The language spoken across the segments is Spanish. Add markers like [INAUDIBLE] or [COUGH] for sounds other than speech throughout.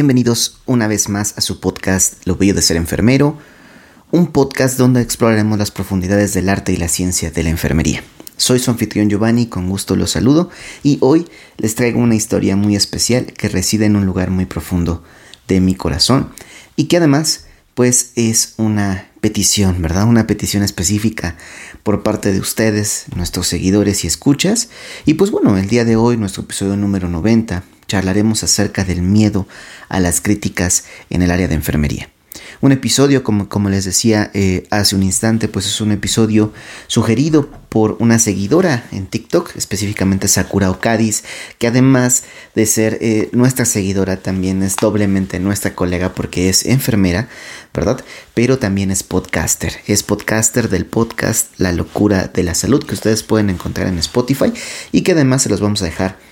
bienvenidos una vez más a su podcast Lo Bello de Ser Enfermero, un podcast donde exploraremos las profundidades del arte y la ciencia de la enfermería. Soy su anfitrión Giovanni, con gusto los saludo y hoy les traigo una historia muy especial que reside en un lugar muy profundo de mi corazón y que además pues es una petición, ¿verdad? Una petición específica por parte de ustedes, nuestros seguidores y escuchas. Y pues bueno, el día de hoy, nuestro episodio número 90, charlaremos acerca del miedo a las críticas en el área de enfermería. Un episodio, como, como les decía eh, hace un instante, pues es un episodio sugerido por una seguidora en TikTok, específicamente Sakura Okadis, que además de ser eh, nuestra seguidora, también es doblemente nuestra colega porque es enfermera, ¿verdad? Pero también es podcaster. Es podcaster del podcast La locura de la salud, que ustedes pueden encontrar en Spotify y que además se los vamos a dejar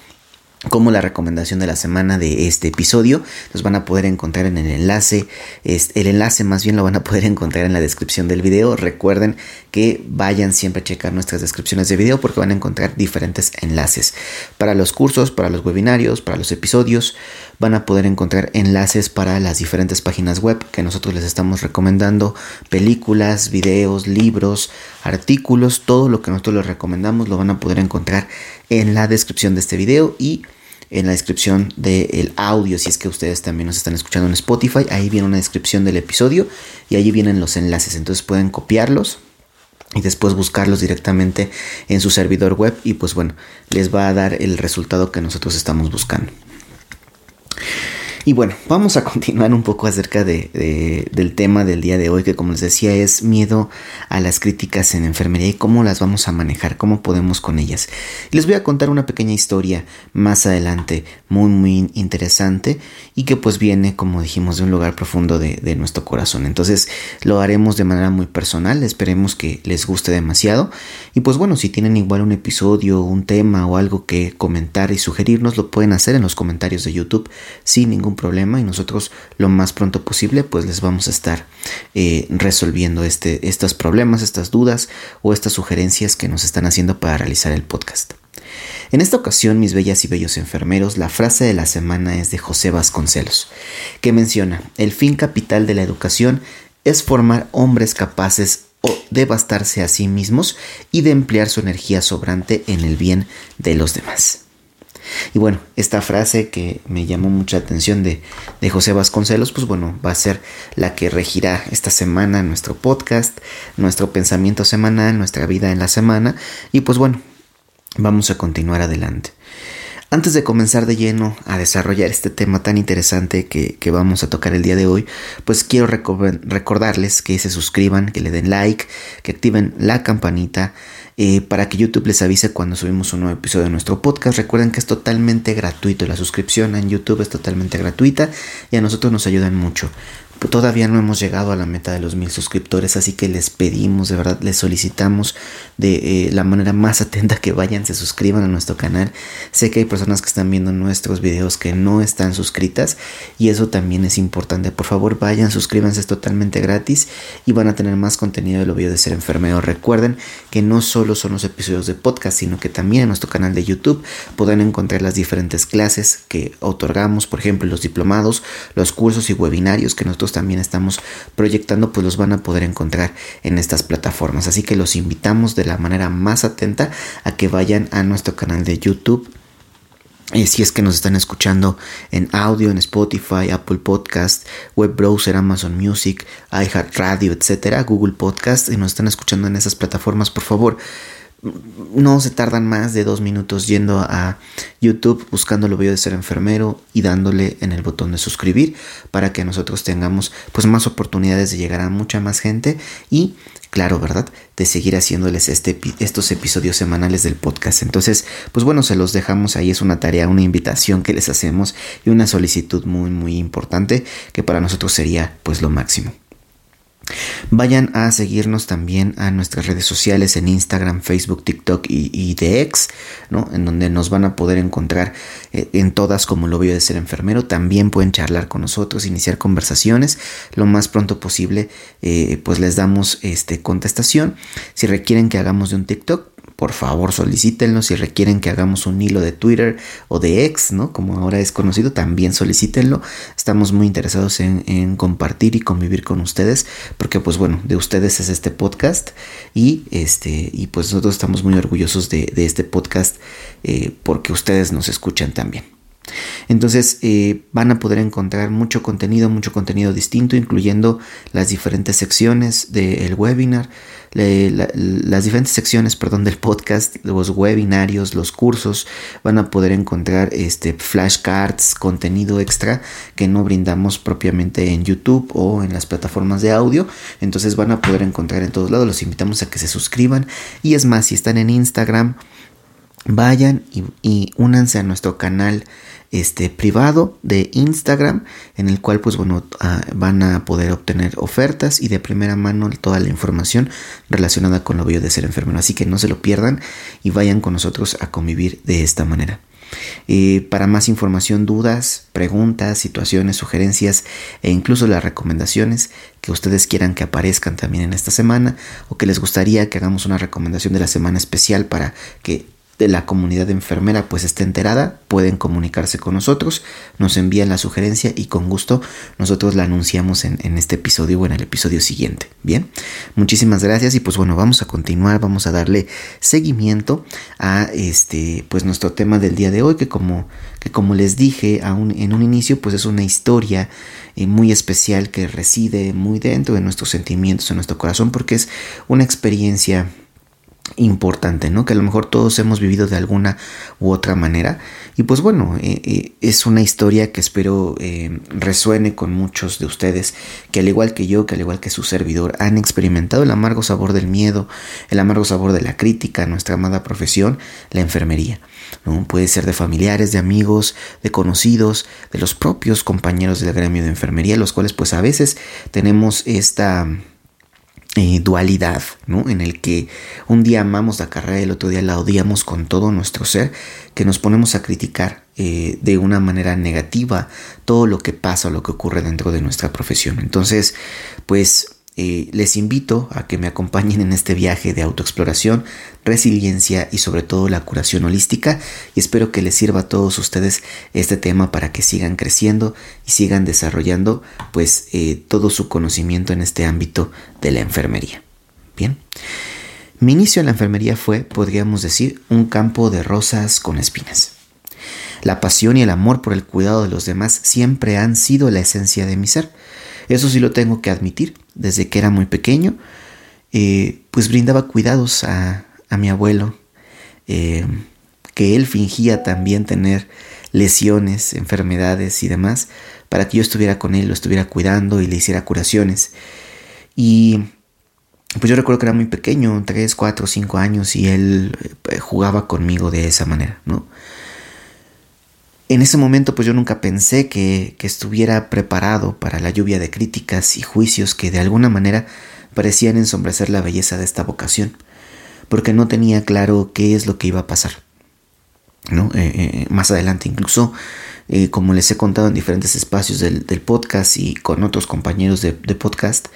como la recomendación de la semana de este episodio. Los van a poder encontrar en el enlace. El enlace más bien lo van a poder encontrar en la descripción del video. Recuerden que vayan siempre a checar nuestras descripciones de video porque van a encontrar diferentes enlaces. Para los cursos, para los webinarios, para los episodios, van a poder encontrar enlaces para las diferentes páginas web que nosotros les estamos recomendando. Películas, videos, libros, artículos, todo lo que nosotros les recomendamos lo van a poder encontrar en la descripción de este video y en la descripción del audio, si es que ustedes también nos están escuchando en Spotify, ahí viene una descripción del episodio y allí vienen los enlaces, entonces pueden copiarlos y después buscarlos directamente en su servidor web y pues bueno, les va a dar el resultado que nosotros estamos buscando. Y bueno, vamos a continuar un poco acerca de, del tema del día de hoy, que como les decía es miedo a las críticas en enfermería y cómo las vamos a manejar, cómo podemos con ellas. les voy a contar una pequeña historia más adelante, muy muy interesante y que pues viene, como dijimos, de un lugar profundo de, de nuestro corazón. Entonces lo haremos de manera muy personal, esperemos que les guste demasiado. Y pues bueno, si tienen igual un episodio, un tema o algo que comentar y sugerirnos, lo pueden hacer en los comentarios de YouTube sin ningún problema y nosotros lo más pronto posible pues les vamos a estar eh, resolviendo este, estos problemas, estas dudas o estas sugerencias que nos están haciendo para realizar el podcast. En esta ocasión, mis bellas y bellos enfermeros, la frase de la semana es de José Vasconcelos, que menciona, el fin capital de la educación es formar hombres capaces de bastarse a sí mismos y de emplear su energía sobrante en el bien de los demás. Y bueno, esta frase que me llamó mucha atención de, de, José Vasconcelos, pues bueno, va a ser la que regirá esta semana nuestro podcast, nuestro pensamiento semanal, nuestra vida en la semana. Y pues bueno, vamos a continuar adelante. Antes de comenzar de lleno a desarrollar este tema tan interesante que, que vamos a tocar el día de hoy, pues quiero recordarles que se suscriban, que le den like, que activen la campanita eh, para que YouTube les avise cuando subimos un nuevo episodio de nuestro podcast. Recuerden que es totalmente gratuito, la suscripción en YouTube es totalmente gratuita y a nosotros nos ayudan mucho. Todavía no hemos llegado a la meta de los mil suscriptores, así que les pedimos, de verdad, les solicitamos de eh, la manera más atenta que vayan, se suscriban a nuestro canal. Sé que hay personas que están viendo nuestros videos que no están suscritas y eso también es importante. Por favor, vayan, suscríbanse, es totalmente gratis y van a tener más contenido de lo de ser enfermero. Recuerden que no solo son los episodios de podcast, sino que también en nuestro canal de YouTube pueden encontrar las diferentes clases que otorgamos, por ejemplo, los diplomados, los cursos y webinarios que nosotros también estamos proyectando, pues los van a poder encontrar en estas plataformas. Así que los invitamos de la manera más atenta a que vayan a nuestro canal de YouTube y si es que nos están escuchando en audio, en Spotify, Apple Podcast, Web Browser, Amazon Music, iHeartRadio, etcétera, Google Podcast, y nos están escuchando en esas plataformas, por favor, no se tardan más de dos minutos yendo a YouTube buscando lo bello de ser enfermero y dándole en el botón de suscribir para que nosotros tengamos pues más oportunidades de llegar a mucha más gente y claro, ¿verdad? De seguir haciéndoles este, estos episodios semanales del podcast. Entonces, pues bueno, se los dejamos ahí, es una tarea, una invitación que les hacemos y una solicitud muy, muy importante que para nosotros sería pues lo máximo. Vayan a seguirnos también a nuestras redes sociales en Instagram, Facebook, TikTok y, y X, ¿no? En donde nos van a poder encontrar eh, en todas como lo veo de ser enfermero. También pueden charlar con nosotros, iniciar conversaciones lo más pronto posible. Eh, pues les damos este, contestación. Si requieren que hagamos de un TikTok, por favor solicítenlo. Si requieren que hagamos un hilo de Twitter o de X, ¿no? Como ahora es conocido, también solicítenlo. Estamos muy interesados en, compartir y convivir con ustedes, porque pues bueno, de ustedes es este podcast y este y pues nosotros estamos muy orgullosos de, este podcast eh, porque ustedes nos escuchan también. Entonces eh, van a poder encontrar mucho contenido, mucho contenido distinto, incluyendo las diferentes secciones del webinar, las diferentes secciones, perdón, del podcast, los webinarios, los cursos, van a poder encontrar este flashcards, contenido extra que no brindamos propiamente en YouTube o en las plataformas de audio. Entonces van a poder encontrar en todos lados. Los invitamos a que se suscriban. Y es más, si están en Instagram, vayan y, y únanse a nuestro canal este privado de Instagram en el cual pues bueno ah, van a poder obtener ofertas y de primera mano toda la información relacionada con lo bello de ser enfermero. Así que no se lo pierdan y vayan con nosotros a convivir de esta manera. Eh, para más información, dudas, preguntas, situaciones, sugerencias e incluso las recomendaciones que ustedes quieran que aparezcan también en esta semana o que les gustaría que hagamos una recomendación de la semana especial para que de la comunidad enfermera pues esté enterada, pueden comunicarse con nosotros, nos envían la sugerencia y con gusto nosotros la anunciamos en, este episodio o en el episodio siguiente. Bien, muchísimas gracias y pues bueno, vamos a continuar, vamos a darle seguimiento a este pues nuestro tema del día de hoy que como, que como les dije en un inicio pues es una historia eh, muy especial que reside muy dentro de nuestros sentimientos, en nuestro corazón porque es una experiencia importante, ¿no? Que a lo mejor todos hemos vivido de alguna u otra manera. Y pues bueno, eh, eh, es una historia que espero eh, resuene con muchos de ustedes, que al igual que yo, que al igual que su servidor, han experimentado el amargo sabor del miedo, el amargo sabor de la crítica nuestra amada profesión, la enfermería. ¿no? Puede ser de familiares, de amigos, de conocidos, de los propios compañeros del gremio de enfermería, los cuales pues a veces tenemos esta eh, dualidad, ¿no? En el que un día amamos la carrera y el otro día la odiamos con todo nuestro ser, que nos ponemos a criticar eh, de una manera negativa todo lo que pasa o lo que ocurre dentro de nuestra profesión. Entonces, pues eh, les invito a que me acompañen en este viaje de autoexploración, resiliencia y sobre todo la curación holística y espero que les sirva a todos ustedes este tema para que sigan creciendo y sigan desarrollando pues eh, todo su conocimiento en este ámbito de la enfermería. Bien. Mi inicio en la enfermería fue, podríamos decir, un campo de rosas con espinas. La pasión y el amor por el cuidado de los demás siempre han sido la esencia de mi ser. Eso sí lo tengo que admitir desde que era muy pequeño, eh, pues brindaba cuidados a, mi abuelo, eh, que él fingía también tener lesiones, enfermedades y demás, para que yo estuviera con él, lo estuviera cuidando y le hiciera curaciones. Y pues yo recuerdo que era muy pequeño, 3, 4, 5 años, y él eh, jugaba conmigo de esa manera, ¿no? En ese momento pues yo nunca pensé que, estuviera preparado para la lluvia de críticas y juicios que de alguna manera parecían ensombrecer la belleza de esta vocación, porque no tenía claro qué es lo que iba a pasar. ¿no? Eh, eh, más adelante incluso, eh, como les he contado en diferentes espacios del, podcast y con otros compañeros de, de podcast,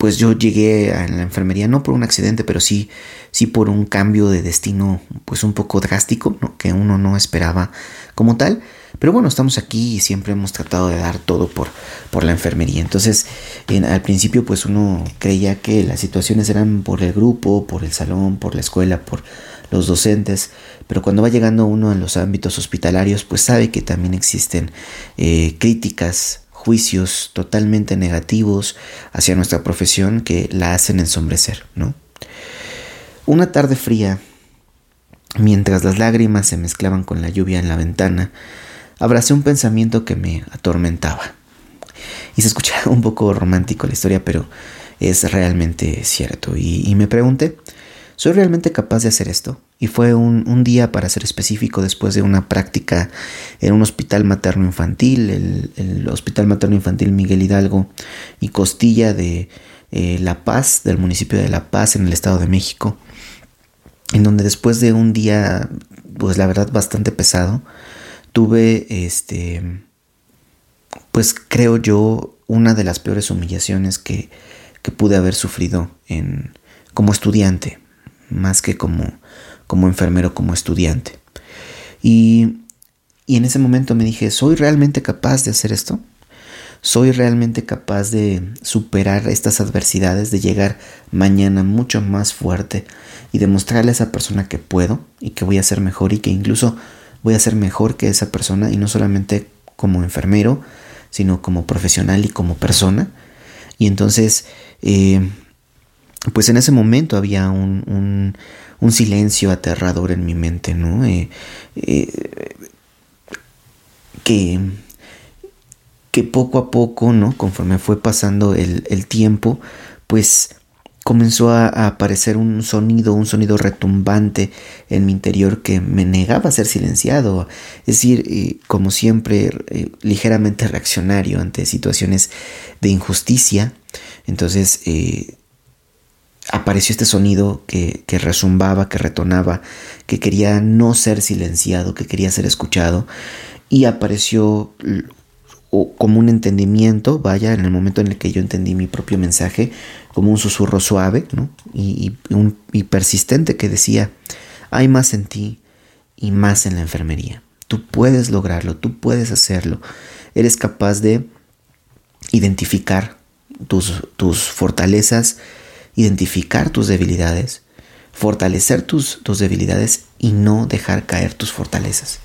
pues yo llegué a la enfermería no por un accidente, pero sí, sí por un cambio de destino pues un poco drástico, que uno no esperaba como tal. Pero bueno, estamos aquí y siempre hemos tratado de dar todo por, por la enfermería. Entonces, al principio pues uno creía que las situaciones eran por el grupo, por el salón, por la escuela, por los docentes, pero cuando va llegando uno en los ámbitos hospitalarios, pues sabe que también existen eh, críticas juicios totalmente negativos hacia nuestra profesión que la hacen ensombrecer, ¿no? Una tarde fría, mientras las lágrimas se mezclaban con la lluvia en la ventana, abracé un pensamiento que me atormentaba. Y se escucha [LAUGHS] un poco romántico la historia, pero es realmente cierto. Y, y me pregunté, ¿Soy realmente capaz de hacer esto? Y fue un, día, para ser específico, después de una práctica en un hospital materno infantil, el, Hospital Materno Infantil Miguel Hidalgo y Costilla de eh, La Paz, del municipio de La Paz, en el Estado de México, en donde después de un día, pues la verdad, bastante pesado, tuve, este, pues creo yo, una de las peores humillaciones que, que pude haber sufrido en, como estudiante más que como, como enfermero, como estudiante. Y, y en ese momento me dije, ¿soy realmente capaz de hacer esto? ¿Soy realmente capaz de superar estas adversidades, de llegar mañana mucho más fuerte y demostrarle a esa persona que puedo y que voy a ser mejor y que incluso voy a ser mejor que esa persona y no solamente como enfermero, sino como profesional y como persona? Y entonces, eh, pues en ese momento había un, un, silencio aterrador en mi mente, ¿no? Eh, eh, que que poco a poco, ¿no? Conforme fue pasando el, tiempo, pues comenzó a, aparecer un sonido, un sonido retumbante en mi interior que me negaba a ser silenciado. Es decir, eh, como siempre, ligeramente reaccionario ante situaciones de injusticia. Entonces, apareció este sonido que, resumbaba, que retonaba, que quería no ser silenciado, que quería ser escuchado. Y apareció como un entendimiento, vaya, en el momento en el que yo entendí mi propio mensaje, como un susurro suave ¿no? y, persistente que decía, hay más en ti y más en la enfermería. Tú puedes lograrlo, tú puedes hacerlo. Eres capaz de identificar tus fortalezas, identificar tus debilidades, fortalecer tus, tus debilidades y no dejar caer tus fortalezas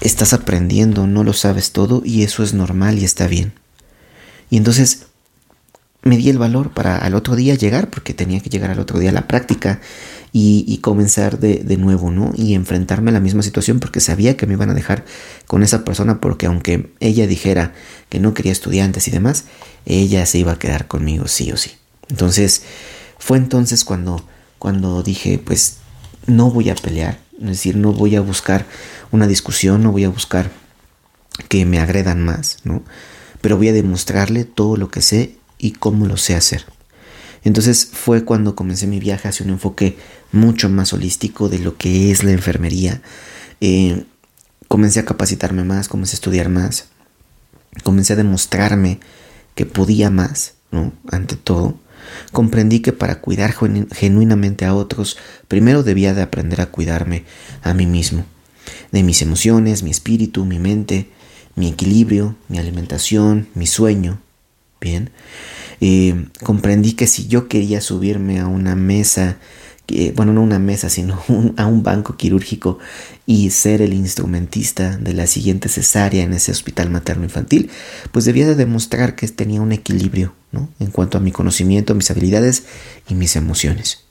estás aprendiendo, no lo sabes todo y eso es normal y está bien. Y entonces me di el valor para al otro día llegar, porque tenía que llegar al otro día a la práctica y, comenzar de, de, nuevo, ¿no? Y enfrentarme a la misma situación porque sabía que me iban a dejar con esa persona porque aunque ella dijera que no quería estudiantes y demás, ella se iba a quedar conmigo sí o sí. Entonces fue entonces cuando, cuando dije, pues no voy a pelear, es decir, no voy a buscar una discusión, no voy a buscar que me agredan más, ¿no? Pero voy a demostrarle todo lo que sé y cómo lo sé hacer. Entonces fue cuando comencé mi viaje hacia un enfoque mucho más holístico de lo que es la enfermería. Eh, comencé a capacitarme más, comencé a estudiar más, comencé a demostrarme que podía más, ¿no? Ante todo. Comprendí que para cuidar genuinamente a otros, primero debía de aprender a cuidarme a mí mismo de mis emociones, mi espíritu, mi mente, mi equilibrio, mi alimentación, mi sueño. Bien, eh, comprendí que si yo quería subirme a una mesa, bueno, no una mesa, sino [LAUGHS] a un banco quirúrgico y ser el instrumentista de la siguiente cesárea en ese hospital materno infantil, pues debía de demostrar que tenía un equilibrio ¿no? en cuanto a mi conocimiento, mis habilidades y mis emociones.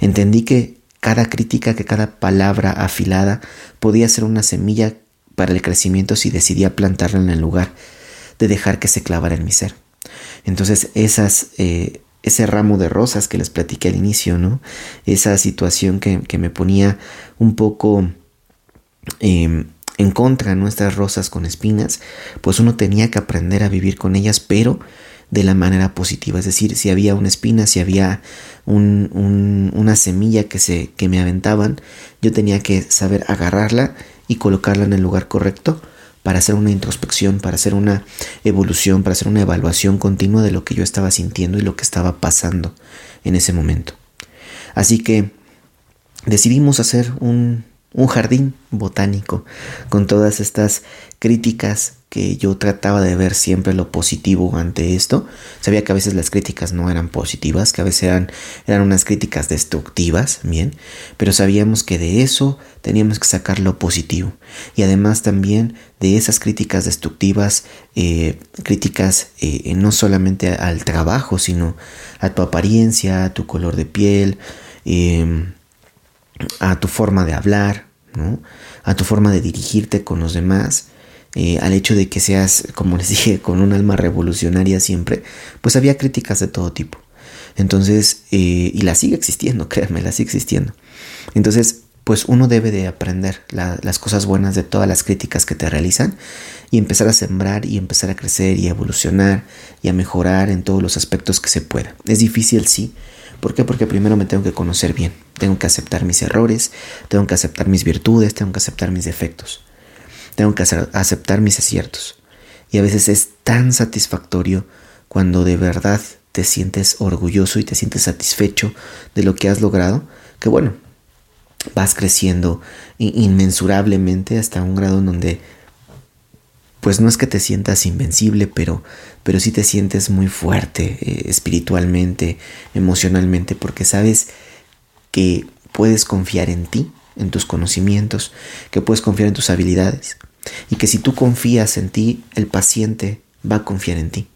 Entendí que cada crítica, que cada palabra afilada podía ser una semilla para el crecimiento si decidía plantarla en el lugar de dejar que se clavara en mi ser. Entonces esas, eh, ese ramo de rosas que les platiqué al inicio, ¿no? Esa situación que, me ponía un poco em, en contra, Nuestras rosas con espinas, pues uno tenía que aprender a vivir con ellas, pero de la manera positiva. Es decir, si había una espina, si había una semilla que, se, que me aventaban, yo tenía que saber agarrarla y colocarla en el lugar correcto para hacer una introspección, para hacer una evolución, para hacer una evaluación continua de lo que yo estaba sintiendo y lo que estaba pasando en ese momento. Así que decidimos hacer un, jardín botánico con todas estas críticas que yo trataba de ver siempre lo positivo ante esto. Sabía que a veces las críticas no eran positivas, que a veces eran, eran unas críticas destructivas, bien, pero sabíamos que de eso teníamos que sacar lo positivo. Y además también de esas críticas destructivas, eh, críticas eh, no solamente al trabajo, sino a tu apariencia, a tu color de piel, eh, a tu forma de hablar, ¿no? a tu forma de dirigirte con los demás, eh, al hecho de que seas, como les [LAUGHS] dije, con un alma revolucionaria siempre, pues había críticas de todo tipo. Entonces, eh, y la sigue existiendo, [LAUGHS] créanme, la sigue existiendo. Entonces, pues uno debe de aprender las cosas buenas de todas las críticas que te realizan y empezar a sembrar y empezar a crecer y a evolucionar y a mejorar en todos los aspectos que se pueda. Es difícil, sí, ¿Por qué? Porque primero me tengo que conocer bien, tengo que aceptar mis errores, tengo que aceptar mis virtudes, tengo que aceptar mis defectos, tengo que aceptar mis aciertos. Y a veces es tan satisfactorio cuando de verdad te sientes orgulloso y te sientes satisfecho de lo que has logrado, que bueno, vas creciendo inmensurablemente hasta un grado en donde pues no es que te sientas invencible, pero, pero sí te sientes muy fuerte eh, espiritualmente, emocionalmente, porque sabes que puedes confiar en ti, en tus conocimientos, que puedes confiar en tus habilidades, y que si tú confías en ti, el paciente va a confiar en ti.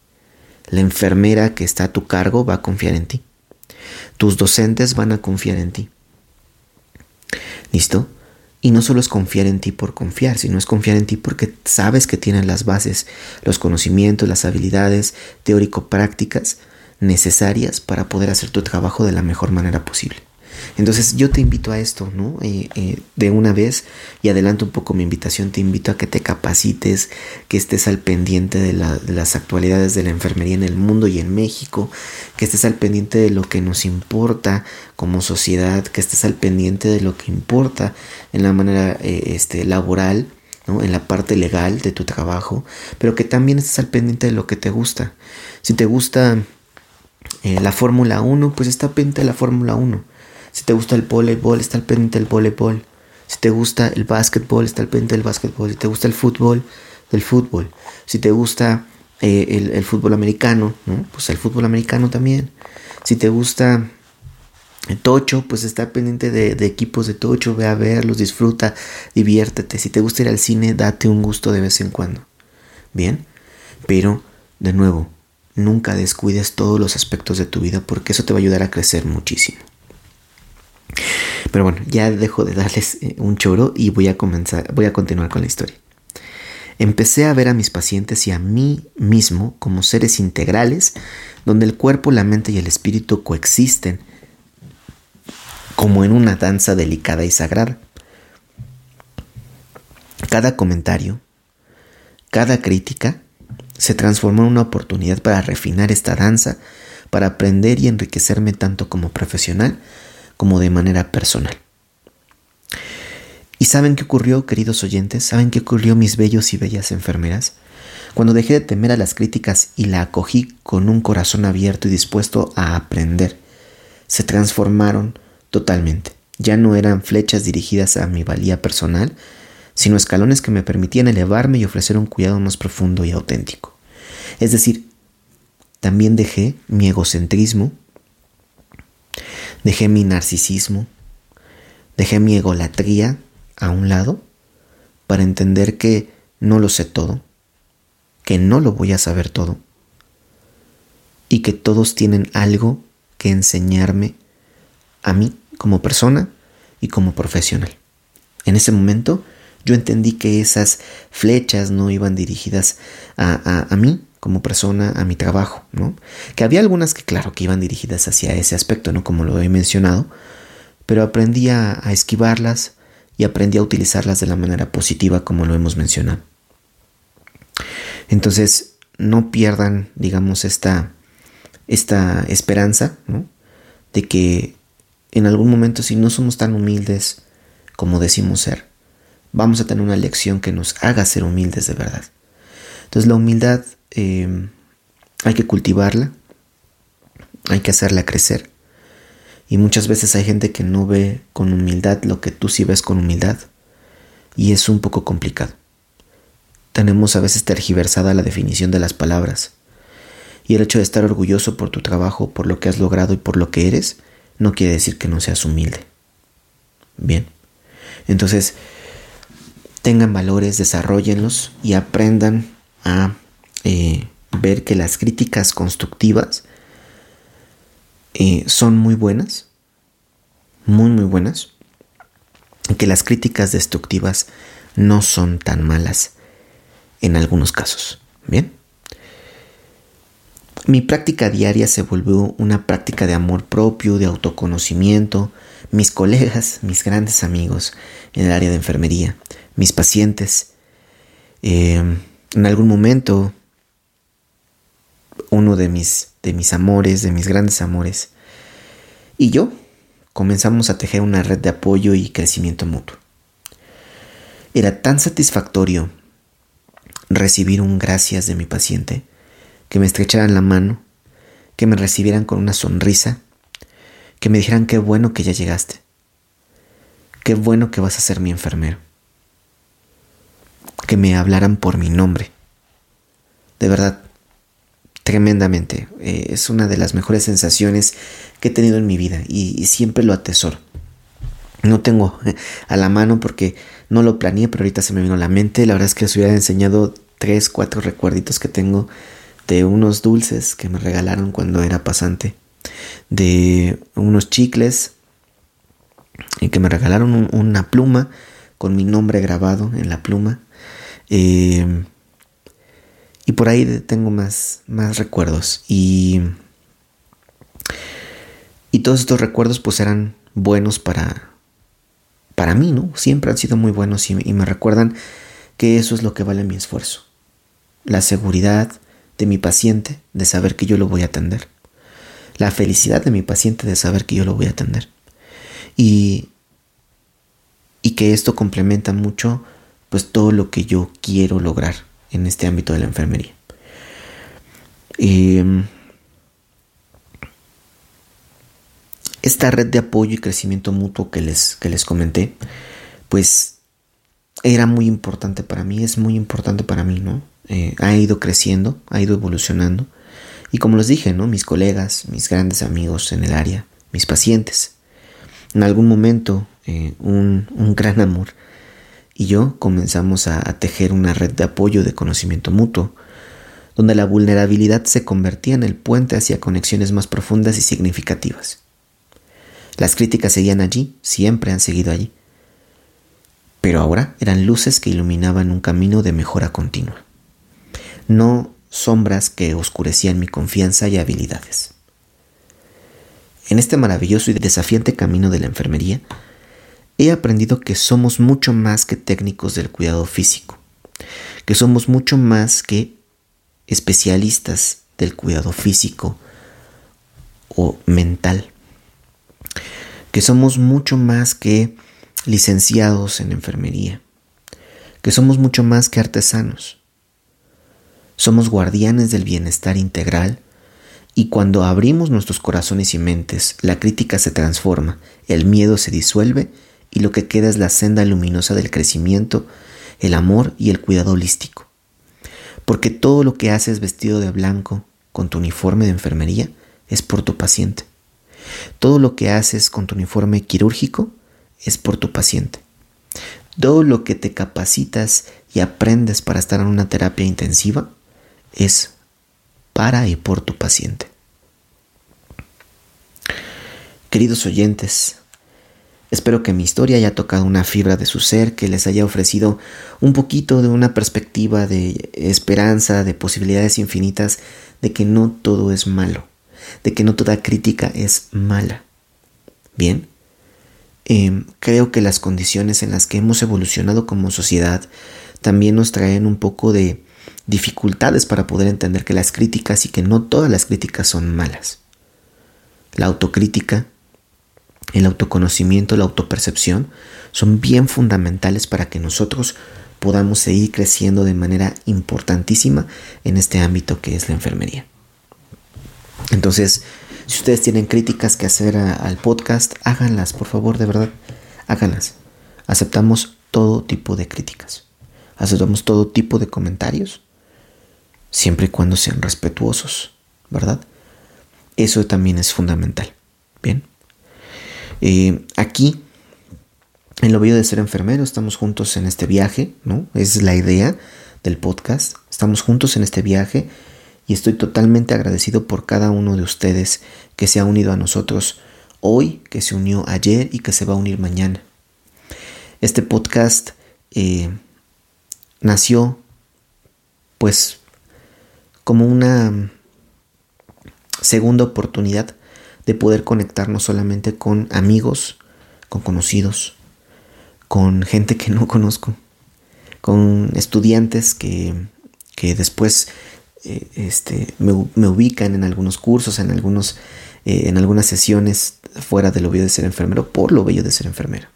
La enfermera que está a tu cargo va a confiar en ti. Tus docentes van a confiar en ti. ¿Listo? Y no solo es confiar en ti por confiar, sino es confiar en ti porque sabes que tienes las bases, los conocimientos, las habilidades teórico-prácticas necesarias para poder hacer tu trabajo de la mejor manera posible. Entonces yo te invito a esto, ¿no? Eh, eh, de una vez y adelanto un poco mi invitación, te invito a que te capacites, que estés al pendiente de, de, las actualidades de la enfermería en el mundo y en México, que estés al pendiente de lo que nos importa como sociedad, que estés al pendiente de lo que importa en la manera eh, este, laboral, ¿no? en la parte legal de tu trabajo, pero que también estés al pendiente de lo que te gusta. Si te gusta la Fórmula 1, pues está pendiente de la Fórmula 1 si te gusta el voleibol, está al pendiente del voleibol. Si te gusta el básquetbol, está al pendiente del básquetbol. Si te gusta el fútbol, del fútbol. Si te gusta eh, el, fútbol americano, pues el fútbol americano también. Si te gusta el tocho, pues está pendiente de, de, equipos de tocho, ve a verlos, disfruta, diviértete. Si te gusta ir al cine, date un gusto de vez en cuando. Bien, pero de nuevo, nunca descuides todos los aspectos de tu vida porque eso te va a ayudar a crecer muchísimo. Pero bueno, ya dejo de darles eh, un choro y voy a comenzar, voy a continuar con la historia. Empecé a ver a mis pacientes y a mí mismo como seres integrales, donde el cuerpo, la mente y el espíritu coexisten, como en una danza delicada y sagrada. Cada comentario, cada crítica, se transformó en una oportunidad para refinar esta danza, para aprender y enriquecerme tanto como profesional como de manera personal. ¿Y saben qué ocurrió, queridos oyentes? ¿Saben qué ocurrió, mis bellos y bellas enfermeras? Cuando dejé de temer a las críticas y la acogí con un corazón abierto y dispuesto a aprender, se transformaron totalmente. Ya no eran flechas dirigidas a mi valía personal, sino escalones que me permitían elevarme y ofrecer un cuidado más profundo y auténtico. Es decir, también dejé mi egocentrismo Dejé mi narcisismo, dejé mi egolatría a un lado para entender que no lo sé todo, que no lo voy a saber todo y que todos tienen algo que enseñarme a mí como persona y como profesional. En ese momento yo entendí que esas flechas no iban dirigidas a, a, a mí, como persona a mi trabajo, ¿no? Que había algunas que claro que iban dirigidas hacia ese aspecto, ¿no? Como lo he mencionado, pero aprendí a, esquivarlas y aprendí a utilizarlas de la manera positiva como lo hemos mencionado. Entonces, no pierdan, digamos, esta, esta esperanza, ¿no? De que en algún momento si no somos tan humildes como decimos ser, vamos a tener una lección que nos haga ser humildes de verdad. Entonces la humildad Em, hay que cultivarla, hay que hacerla crecer. Y muchas veces hay gente que no ve con humildad lo que tú sí ves con humildad. Y es un poco complicado. Tenemos a veces tergiversada la definición de las palabras. Y el hecho de estar orgulloso por tu trabajo, por lo que has logrado y por lo que eres, no quiere decir que no seas humilde. Bien. Entonces, tengan valores, desarrollenlos y aprendan a eh, ver que las críticas constructivas eh, son muy buenas, muy muy buenas, y que las críticas destructivas no son tan malas en algunos casos. Bien. Mi práctica diaria se volvió una práctica de amor propio, de autoconocimiento. Mis colegas, mis grandes amigos en el área de enfermería, mis pacientes, eh, en algún momento uno de mis, de mis amores, de mis grandes amores, y yo comenzamos a tejer una red de apoyo y crecimiento mutuo. Era tan satisfactorio recibir un gracias de mi paciente, que me estrecharan la mano que me recibieran con una sonrisa, que me dijeran qué bueno que ya llegaste, qué bueno que vas a ser mi enfermero, que me hablaran por mi nombre. De verdad, tremendamente. Eh, es una de las mejores sensaciones que he tenido en mi vida y, siempre lo atesoro. No tengo [LAUGHS] a la mano porque no lo planeé, pero ahorita se me vino a la mente. La verdad es que les hubiera enseñado tres, cuatro recuerditos que tengo de unos dulces que me regalaron cuando era pasante, de unos chicles y que me regalaron una pluma con mi nombre grabado en la pluma. Eh, y por ahí tengo más, más recuerdos. Y, y todos estos recuerdos pues eran buenos para, para mí, ¿no? Siempre han sido muy buenos y, me recuerdan que eso es lo que vale mi esfuerzo. La seguridad de mi paciente de saber que yo lo voy a atender. La felicidad de mi paciente de saber que yo lo voy a atender. Y, y que esto complementa mucho pues todo lo que yo quiero lograr en este ámbito de la enfermería. Em, esta red de apoyo y crecimiento mutuo que les, que les comenté, pues era muy importante para mí, es muy importante para mí, ¿no? Eh, ha ido creciendo, ha ido evolucionando. Y como les dije, ¿no? Mis colegas, mis grandes amigos en el área, mis pacientes. En algún momento, eh, un, un gran amor y yo comenzamos a, tejer una red de apoyo de conocimiento mutuo, donde la vulnerabilidad se convertía en el puente hacia conexiones más profundas y significativas. Las críticas seguían allí, siempre han seguido allí, pero ahora eran luces que iluminaban un camino de mejora continua, no sombras que oscurecían mi confianza y habilidades. En este maravilloso y desafiante camino de la enfermería, he aprendido que somos mucho más que técnicos del cuidado físico, que somos mucho más que especialistas del cuidado físico o mental, que somos mucho más que licenciados en enfermería, que somos mucho más que artesanos. Somos guardianes del bienestar integral y cuando abrimos nuestros corazones y mentes, la crítica se transforma, el miedo se disuelve y lo que queda es la senda luminosa del crecimiento, el amor y el cuidado holístico. Porque todo lo que haces vestido de blanco, con tu uniforme de enfermería, es por tu paciente. Todo lo que haces con tu uniforme quirúrgico es por tu paciente. Todo lo que te capacitas y aprendes para estar en una terapia intensiva es para y por tu paciente. Queridos oyentes, Espero que mi historia haya tocado una fibra de su ser, que les haya ofrecido un poquito de una perspectiva de esperanza, de posibilidades infinitas, de que no todo es malo, de que no toda crítica es mala. Bien, em, creo que las condiciones en las que hemos evolucionado como sociedad también nos traen un poco de dificultades para poder entender que las críticas y que no todas las críticas son malas. La autocrítica el autoconocimiento, la autopercepción, son bien fundamentales para que nosotros podamos seguir creciendo de manera importantísima en este ámbito que es la enfermería. Entonces, si ustedes tienen críticas que hacer al podcast, háganlas, por favor, de verdad, háganlas. Aceptamos todo tipo de críticas. Aceptamos todo tipo de comentarios, siempre y cuando sean respetuosos, ¿verdad? Eso también es fundamental. Bien. Eh, aquí, en lo bello de ser enfermero, estamos juntos en este viaje, ¿no? Es la idea del podcast. Estamos juntos en este viaje y estoy totalmente agradecido por cada uno de ustedes que se ha unido a nosotros hoy, que se unió ayer y que se va a unir mañana. Este podcast eh, nació pues como una segunda oportunidad de poder conectar no solamente con amigos, con conocidos, con gente que no conozco, con estudiantes que, después eh, este, me, ubican en algunos cursos, en, algunos, eh, en algunas sesiones fuera de lo bello de ser enfermero, por lo bello de ser enfermero.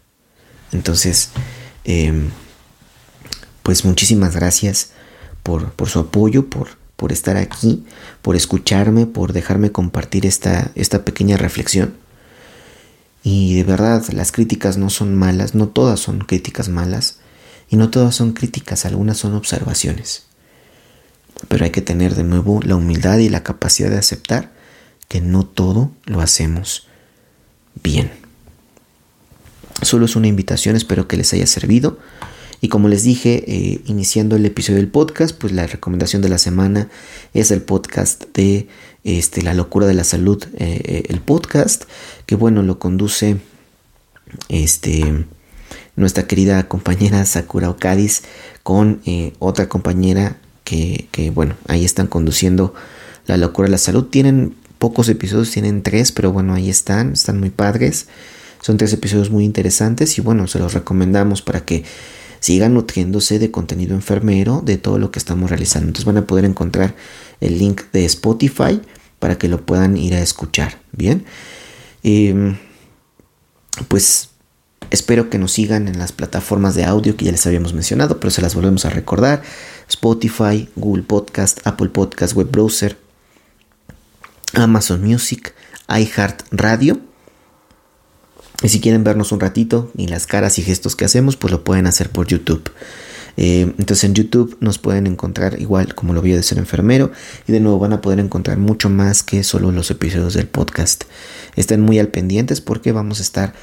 Entonces, em, pues muchísimas gracias por, su apoyo, por, por estar aquí, por escucharme, por dejarme compartir esta, esta pequeña reflexión. Y de verdad, las críticas no son malas, no todas son críticas malas, y no todas son críticas, algunas son observaciones. Pero hay que tener de nuevo la humildad y la capacidad de aceptar que no todo lo hacemos bien. Solo es una invitación, espero que les haya servido. Y como les dije, eh, iniciando el episodio del podcast, pues la recomendación de la semana es el podcast de este, La locura de la salud, eh, eh, el podcast, que bueno, lo conduce este, nuestra querida compañera Sakura Okadis con otra compañera que, que, bueno, ahí están conduciendo La locura de la salud. Tienen pocos episodios, tienen tres, pero bueno, ahí están, están muy padres. Son tres episodios muy interesantes y bueno, se los recomendamos para que sigan nutriéndose de contenido enfermero de todo lo que estamos realizando. Entonces van a poder encontrar el link de Spotify para que lo puedan ir a escuchar. Bien, em, pues espero que nos sigan en las plataformas de audio que ya les habíamos mencionado, pero se las volvemos a recordar. Spotify, Google Podcast, Apple Podcast, Web Browser, Amazon Music, iHeart Radio y si quieren vernos un ratito y las caras y gestos que hacemos, pues lo pueden hacer por YouTube. Eh, entonces en YouTube nos pueden encontrar igual como lo voy de ser enfermero y de nuevo van a poder encontrar mucho más que solo los episodios del podcast. Estén muy al pendientes porque vamos a estar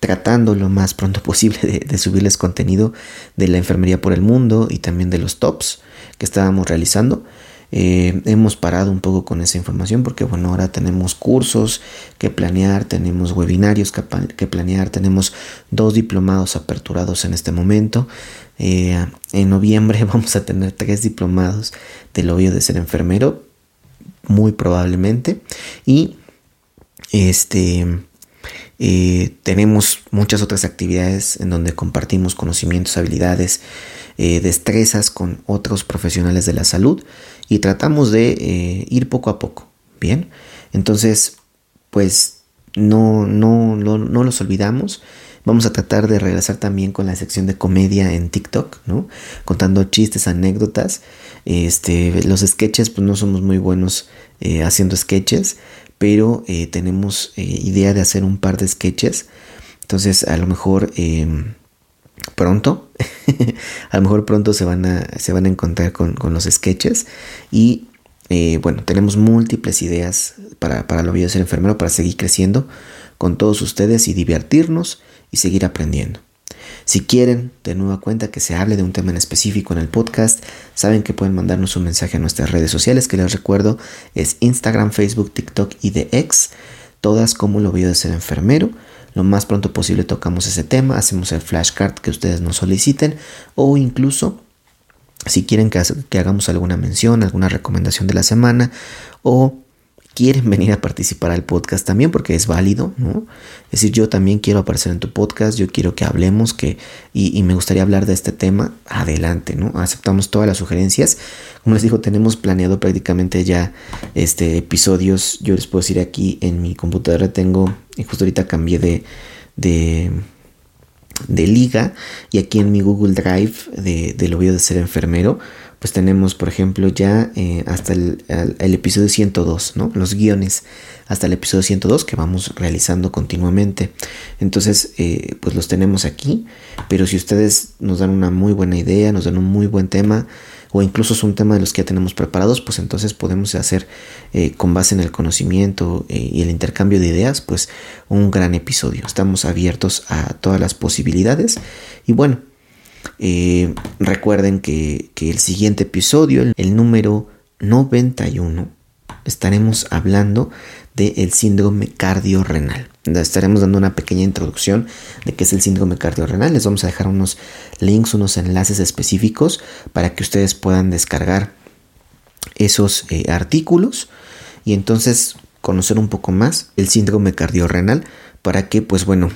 tratando lo más pronto [LAUGHS] posible de, subirles contenido de la enfermería por el mundo y también de los tops que estábamos realizando. Eh, hemos parado un poco con esa información porque bueno, ahora tenemos cursos que planear, tenemos webinarios que, planear, tenemos dos diplomados aperturados en este momento. Eh, en noviembre [LAUGHS] vamos a tener tres diplomados del obvio de ser enfermero, muy probablemente. Y este eh, tenemos muchas otras actividades en donde compartimos conocimientos, habilidades, destrezas con otros profesionales de la salud y tratamos de eh, ir poco a poco, ¿bien? Entonces, pues no, no, no, no los olvidamos. Vamos a tratar de regresar también con la sección de comedia en TikTok, ¿no? Contando chistes, anécdotas. Este, los sketches, pues no somos muy buenos eh, haciendo sketches, pero eh, tenemos idea de hacer un par de sketches. Entonces, a lo mejor em, pronto. [LAUGHS] a lo mejor pronto se van a, se van a encontrar con, los sketches. Y eh, bueno, tenemos múltiples ideas para, para lo voy a ser enfermero, para seguir creciendo con todos ustedes y divertirnos y seguir aprendiendo. Si quieren de nueva cuenta que se hable de un tema en específico en el podcast, saben que pueden mandarnos un mensaje a nuestras redes sociales, que les recuerdo es Instagram, Facebook, TikTok y de X, todas como lo voy a ser enfermero. Lo más pronto posible tocamos ese tema, hacemos el flashcard que ustedes nos soliciten o incluso si quieren que hagamos alguna mención, alguna recomendación de la semana o quieren venir a participar al podcast también porque es válido, ¿no? Es decir, yo también quiero aparecer en tu podcast, yo quiero que hablemos que, y, me gustaría hablar de este tema, adelante, ¿no? Aceptamos todas las sugerencias. Como les digo, tenemos planeado prácticamente ya este, episodios. Yo les puedo decir aquí en mi computadora tengo, y justo ahorita cambié de, de, de liga, y aquí en mi Google Drive de, de lo de ser enfermero, pues tenemos, por ejemplo, ya eh, hasta el, episodio 102, ¿no? Los guiones hasta el episodio 102 que vamos realizando continuamente. Entonces, eh, pues los tenemos aquí, pero si ustedes nos dan una muy buena idea, nos dan un muy buen tema, o incluso es un tema de los que ya tenemos preparados, pues entonces podemos hacer eh, con base en el conocimiento y el intercambio de ideas, pues un gran episodio. Estamos abiertos a todas las posibilidades y bueno, eh, recuerden que, el siguiente episodio, el, número 91, estaremos hablando del síndrome cardiorrenal. Estaremos dando una pequeña introducción de qué es el síndrome cardiorrenal. Les vamos a dejar unos links, unos enlaces específicos para que ustedes puedan descargar esos eh, artículos y entonces conocer un poco más el síndrome cardiorrenal para que pues bueno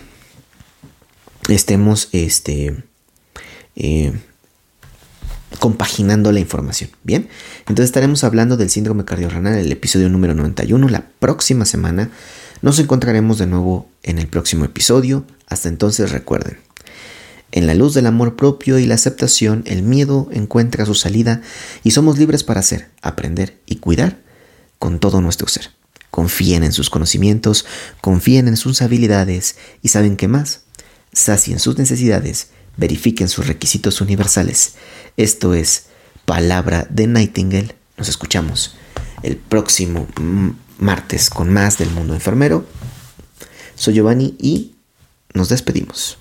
estemos este eh, compaginando la información. Bien, entonces estaremos hablando del síndrome cardiorrenal en el episodio número 91 la próxima semana. Nos encontraremos de nuevo en el próximo episodio. Hasta entonces recuerden, En la luz del amor propio y la aceptación, el miedo encuentra su salida y somos libres para hacer, aprender y cuidar con todo nuestro ser. Confíen en sus conocimientos, confíen en sus habilidades y saben qué más. Sacien sus necesidades, verifiquen sus requisitos universales. Esto es Palabra de Nightingale. Nos escuchamos el próximo martes con más del mundo enfermero. Soy Giovanni y nos despedimos.